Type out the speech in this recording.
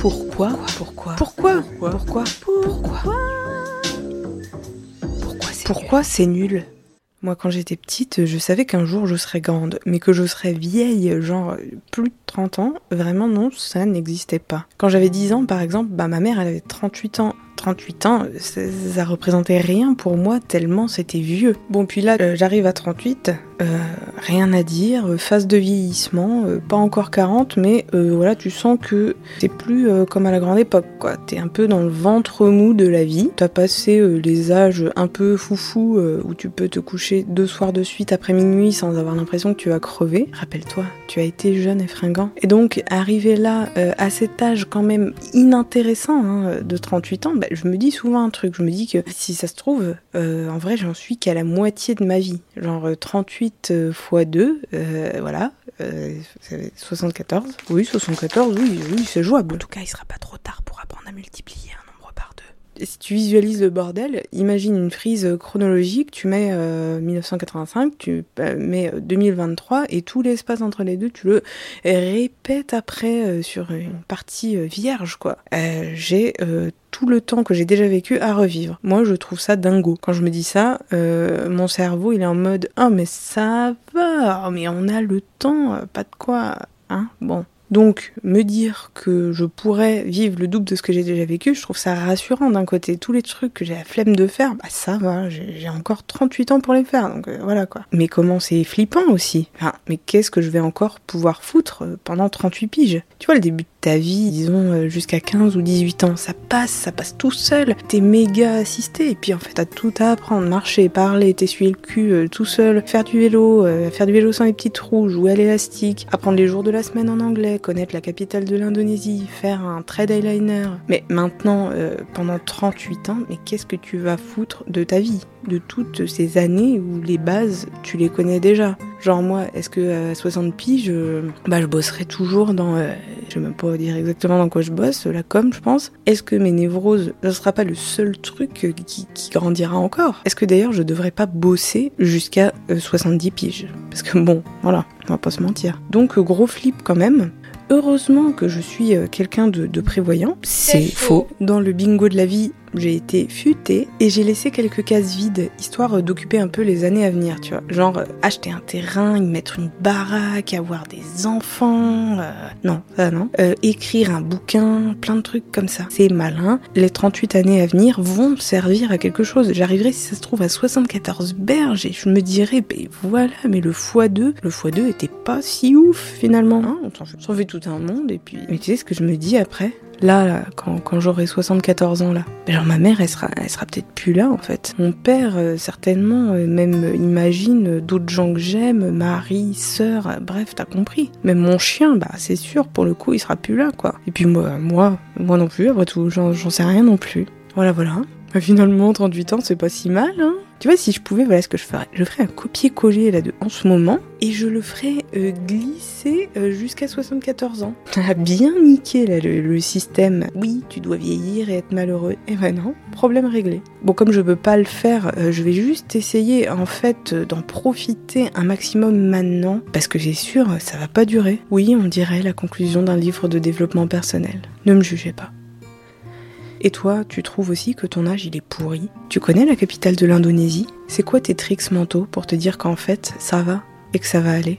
Pourquoi Pourquoi Pourquoi Pourquoi Pourquoi Pourquoi c'est Pourquoi c'est nul Moi, quand j'étais petite, je savais qu'un jour je serais grande, mais que je serais vieille, genre plus de 30 ans, vraiment non, ça n'existait pas. Quand j'avais 10 ans, par exemple, bah ma mère, elle avait 38 ans. 38 ans, ça, ça représentait rien pour moi tellement c'était vieux. Bon, puis là, euh, j'arrive à 38, euh, rien à dire, euh, phase de vieillissement, euh, pas encore 40, mais voilà, tu sens que t'es plus comme à la grande époque, quoi. T'es un peu dans le ventre mou de la vie. T'as passé les âges un peu foufou où tu peux te coucher deux soirs de suite après minuit sans avoir l'impression que tu vas crever. Rappelle-toi, tu as été jeune et fringant. Et donc, arriver là, à cet âge quand même inintéressant hein, de 38 ans, bah, je me dis souvent un truc. Je me dis que si ça se trouve, en vrai, j'en suis qu'à la moitié de ma vie. Genre euh, 38 euh, fois 2, euh, voilà, euh, ça fait 74. Oui, 74, oui, oui, c'est jouable. En tout cas, il sera pas trop tard pour apprendre à multiplier un nombre par deux. Et si tu visualises le bordel, imagine une frise chronologique, tu mets euh, 1985, tu euh, mets euh, 2023 et tout l'espace entre les deux, tu le répètes après euh, sur une partie euh, vierge, quoi. Euh, j'ai euh, tout le temps que j'ai déjà vécu à revivre. Moi, je trouve ça dingo. Quand je me dis ça, euh, mon cerveau, il est en mode « Ah, mais ça va, mais on a le temps, euh, pas de quoi, hein, bon ». Donc, me dire que je pourrais vivre le double de ce que j'ai déjà vécu, je trouve ça rassurant d'un côté. Tous les trucs que j'ai la flemme de faire, bah ça va, j'ai encore 38 ans pour les faire, donc euh, voilà quoi. Mais comment c'est flippant aussi. Enfin, mais qu'est-ce que je vais encore pouvoir foutre euh, pendant 38 piges? Tu vois, le début de ta vie, disons euh, jusqu'à 15 ou 18 ans, ça passe, ça passe tout seul. T'es méga assisté, et puis en fait, t'as tout à apprendre. Marcher, parler, t'essuyer le cul tout seul, faire du vélo, faire du vélo sans les petites roues, jouer à l'élastique, apprendre les jours de la semaine en anglais, connaître la capitale de l'Indonésie, faire un trade eyeliner. Mais maintenant, euh, pendant 38 ans, mais qu'est-ce que tu vas foutre de ta vie? De toutes ces années où les bases, tu les connais déjà Genre moi, est-ce que à 60 piges, je, bah, je bosserai toujours dans... euh, je vais même pas dire exactement dans quoi je bosse, la com, je pense. Est-ce que mes névroses, ce sera pas le seul truc euh, qui, grandira encore? Est-ce que d'ailleurs je devrais pas bosser jusqu'à euh, 70 piges? Parce que bon, voilà, on va pas se mentir. Donc gros flip quand même. Heureusement que je suis euh, quelqu'un de, de prévoyant. C'est faux. Dans le bingo de la vie, j'ai été futée et j'ai laissé quelques cases vides, histoire euh, d'occuper un peu les années à venir, tu vois. Genre euh, acheter un terrain, y mettre une baraque, avoir des enfants. euh, Non, ça non. Écrire un bouquin, plein de trucs comme ça. C'est malin. Les 38 années à venir vont me servir à quelque chose. J'arriverai, si ça se trouve, à 74 berges et je me dirais, ben voilà, mais le x2, le x2 était pas si ouf finalement. Hein on s'en fait tout un monde et puis... Mais tu sais ce que je me dis après? Là, quand, quand j'aurai 74 ans là, genre ma mère, elle sera, elle sera peut-être plus là en fait. Mon père, euh, certainement, euh, même euh, imagine d'autres gens que j'aime, mari, sœur, bref, t'as compris. Même mon chien, bah c'est sûr, pour le coup, il sera plus là quoi. Et puis moi, moi, moi non plus, après tout, j'en j'en sais rien non plus. Voilà, voilà. Bah, finalement, 38 ans, c'est pas si mal, hein. Tu vois, si je pouvais, voilà ce que je ferais. Je ferais un copier-coller là de en ce moment et je le ferais euh, glisser euh, jusqu'à 74 ans. Ah, bien niqué là le, système. Oui, tu dois vieillir et être malheureux. Et ben non, problème réglé. Bon, comme je peux pas le faire, euh, je vais juste essayer en fait euh, d'en profiter un maximum maintenant parce que j'ai sûr ça va pas durer. Oui, on dirait la conclusion d'un livre de développement personnel. Ne me jugez pas. Et toi, tu trouves aussi que ton âge il est pourri. Tu connais la capitale de l'Indonésie? C'est quoi tes tricks mentaux pour te dire qu'en fait ça va et que ça va aller?